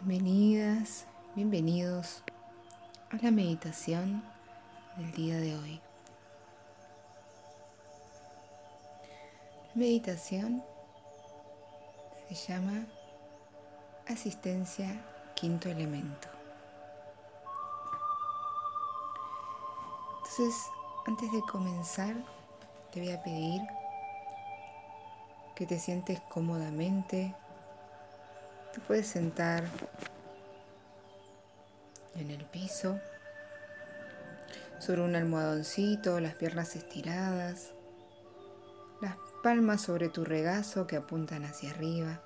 Bienvenidas, bienvenidos a la meditación del día de hoy. La meditación se llama asistencia quinto elemento. Entonces, antes de comenzar, te voy a pedir que te sientes cómodamente puedes sentar en el piso, sobre un almohadoncito, las piernas estiradas, las palmas sobre tu regazo que apuntan hacia arriba,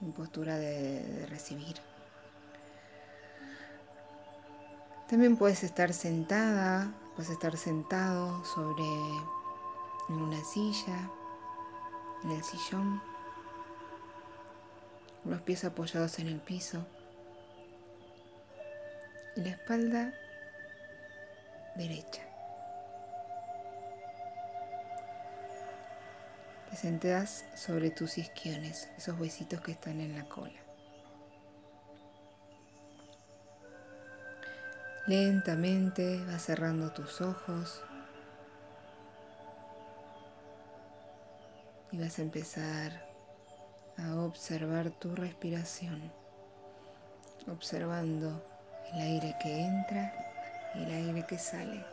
en postura de, de recibir. También puedes estar sentada, puedes estar sentado sobre en una silla, en el sillón los pies apoyados en el piso y la espalda derecha. Te sentas sobre tus isquiones, esos huesitos que están en la cola. Lentamente vas cerrando tus ojos y vas a empezar a observar tu respiración, observando el aire que entra y el aire que sale.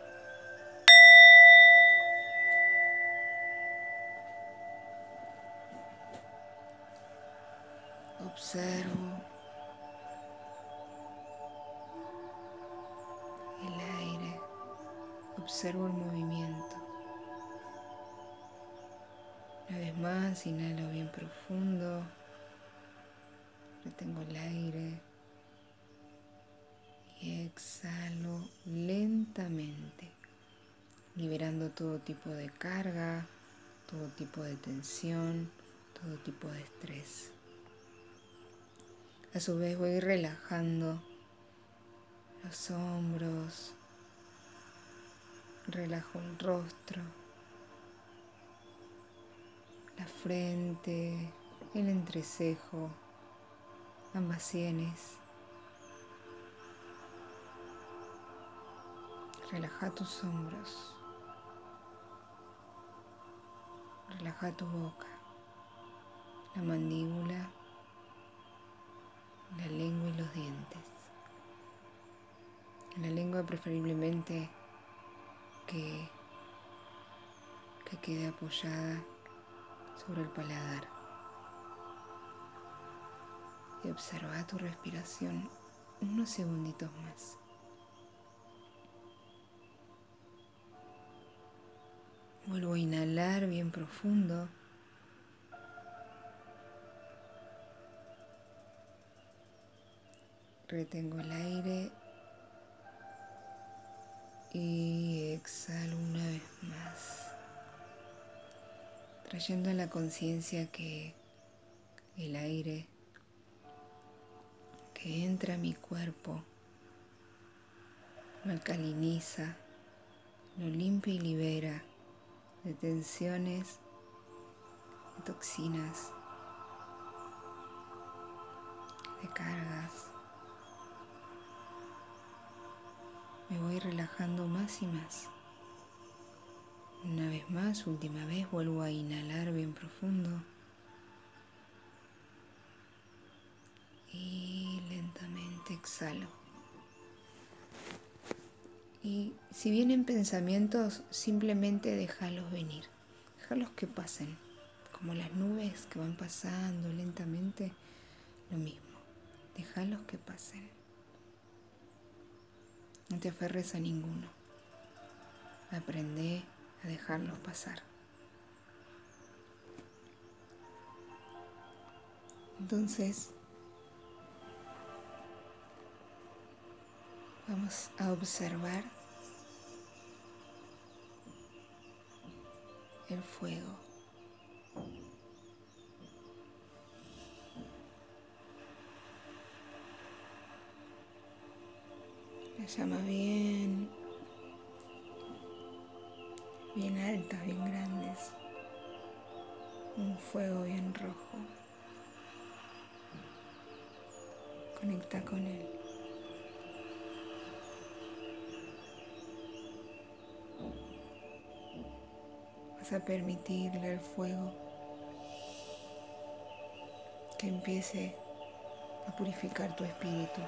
Observo el aire, observo el movimiento. Más, inhalo bien profundo. Retengo el aire. Y exhalo lentamente, liberando todo tipo de carga, todo tipo de tensión, todo tipo de estrés. A su vez voy relajando los hombros, relajo el rostro la frente, el entrecejo, ambas sienes. Relaja tus hombros. Relaja tu boca, la mandíbula, la lengua y los dientes. La lengua preferiblemente que, que quede apoyada sobre el paladar. Y observa tu respiración unos segunditos más. Vuelvo a inhalar bien profundo. Retengo el aire trayendo a la conciencia que el aire que entra a mi cuerpo lo alcaliniza, lo limpia y libera de tensiones, de toxinas, de cargas. Me voy relajando más y más. Una vez más, última vez, vuelvo a inhalar bien profundo. Y lentamente exhalo. Y si vienen pensamientos, simplemente déjalos venir. Déjalos que pasen. Como las nubes que van pasando lentamente, lo mismo. Déjalos que pasen. No te aferres a ninguno. Aprende a dejarlos pasar. Entonces, vamos a observar el fuego. La llama bien bien altas, bien grandes, un fuego bien rojo. Conecta con él. Vas a permitirle al fuego que empiece a purificar tu espíritu,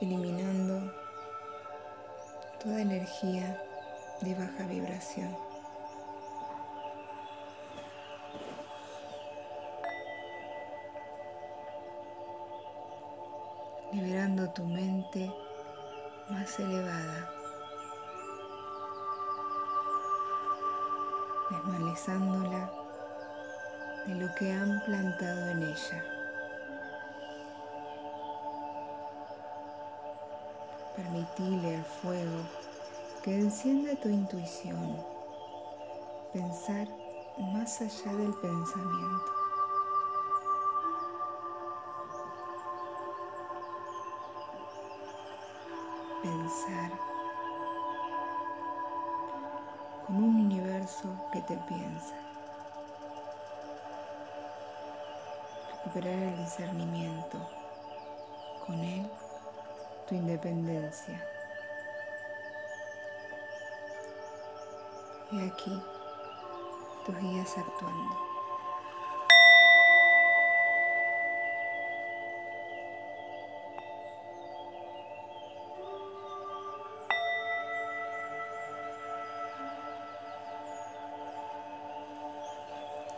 eliminando toda energía de baja vibración. liberando tu mente más elevada, desmalezándola de lo que han plantado en ella. Permitile al fuego que encienda tu intuición, pensar más allá del pensamiento. Pensar con un universo que te piensa. Recuperar el discernimiento. Con él, tu independencia. Y aquí tus guías actuando.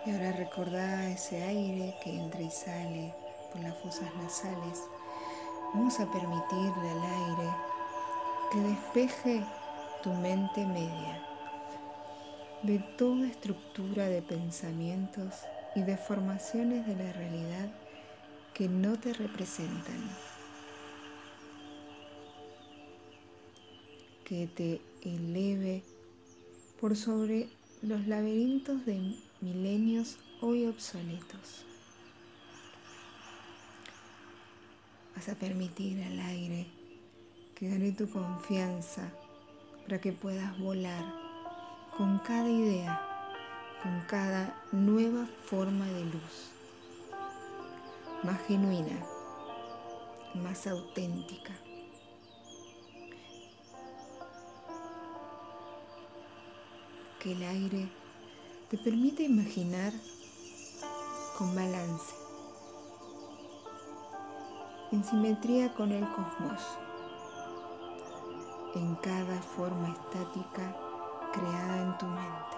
Y ahora recordá ese aire que entra y sale por las fosas nasales. Vamos a permitirle al aire que despeje tu mente media de toda estructura de pensamientos y de formaciones de la realidad que no te representan, que te eleve por sobre los laberintos de milenios hoy obsoletos. A permitir al aire que gane tu confianza para que puedas volar con cada idea, con cada nueva forma de luz, más genuina, más auténtica. Que el aire te permite imaginar con balance, en simetría con el cosmos, en cada forma estática creada en tu mente.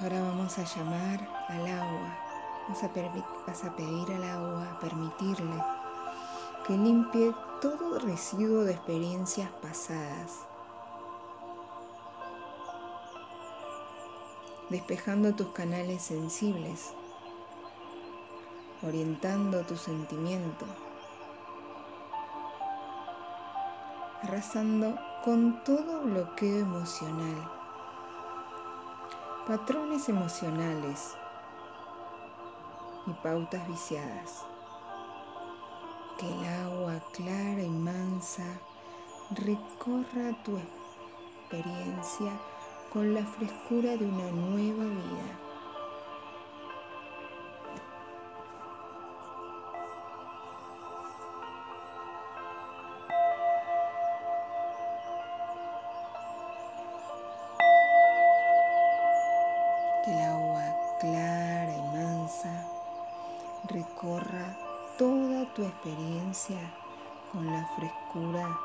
Ahora vamos a llamar al agua. Vas a, vas a pedir al agua, permitirle que limpie todo residuo de experiencias pasadas despejando tus canales sensibles, orientando tu sentimiento, arrasando con todo bloqueo emocional, patrones emocionales y pautas viciadas. Que el agua clara y mansa recorra tu experiencia con la frescura de una nueva vida. Que el agua clara y mansa recorra toda tu experiencia con la frescura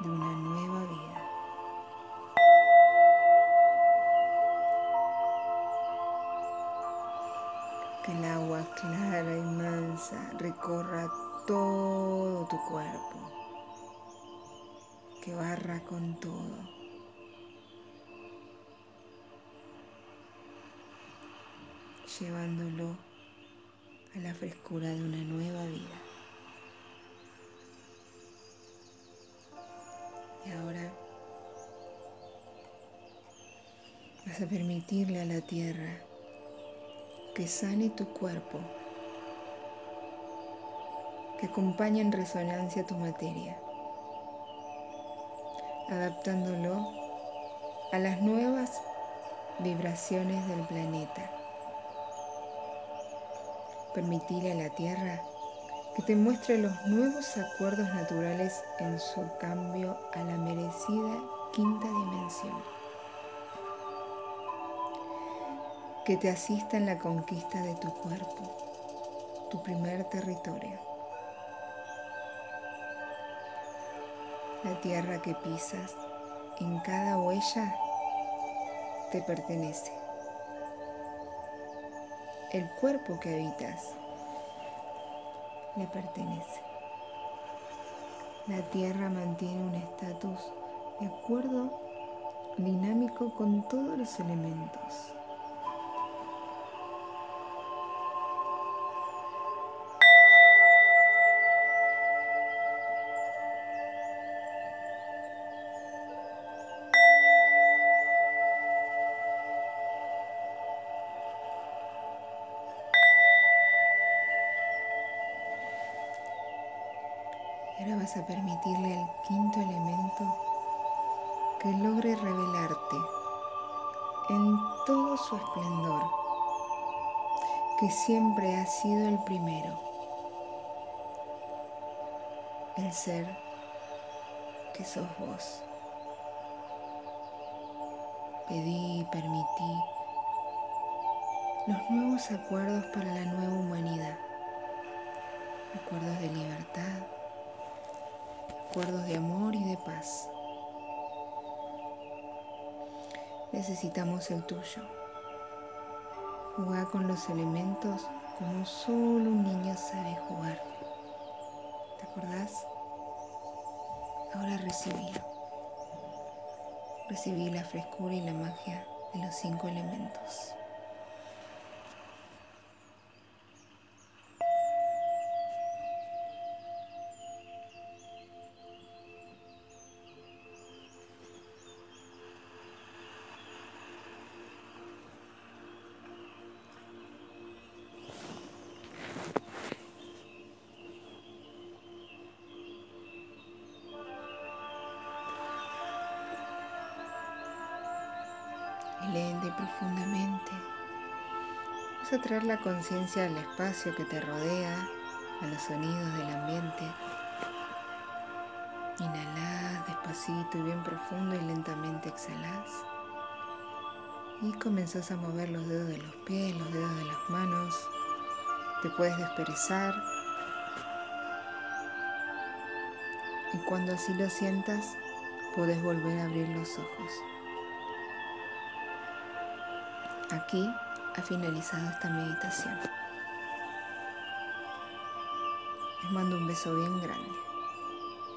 de una nueva vida. que el agua clara y mansa recorra todo tu cuerpo, que barra con todo. llevándolo a la frescura de una nueva vida. Ahora vas a permitirle a la tierra que sane tu cuerpo, que acompaña en resonancia tu materia, adaptándolo a las nuevas vibraciones del planeta. Permitirle a la Tierra que te muestre los nuevos acuerdos naturales en su cambio a la merecida quinta dimensión. Que te asista en la conquista de tu cuerpo, tu primer territorio. La tierra que pisas en cada huella te pertenece. El cuerpo que habitas le pertenece. La tierra mantiene un estatus de acuerdo dinámico con todos los elementos. A permitirle al quinto elemento que logre revelarte en todo su esplendor, que siempre ha sido el primero, el ser que sos vos. Pedí y permití los nuevos acuerdos para la nueva humanidad, acuerdos de libertad, de amor y de paz. Necesitamos el tuyo. Jugar con los elementos como solo un niño sabe jugar. ¿Te acordás? Ahora recibí. Recibí la frescura y la magia de los cinco elementos. Profundamente. Vas a traer la conciencia al espacio que te rodea, a los sonidos del ambiente. Inhalás despacito y bien profundo y lentamente exhalás. Y comenzás a mover los dedos de los pies, los dedos de las manos. Te puedes desperezar. Y cuando así lo sientas, puedes volver a abrir los ojos. Aquí ha finalizado esta meditación. Les mando un beso bien grande.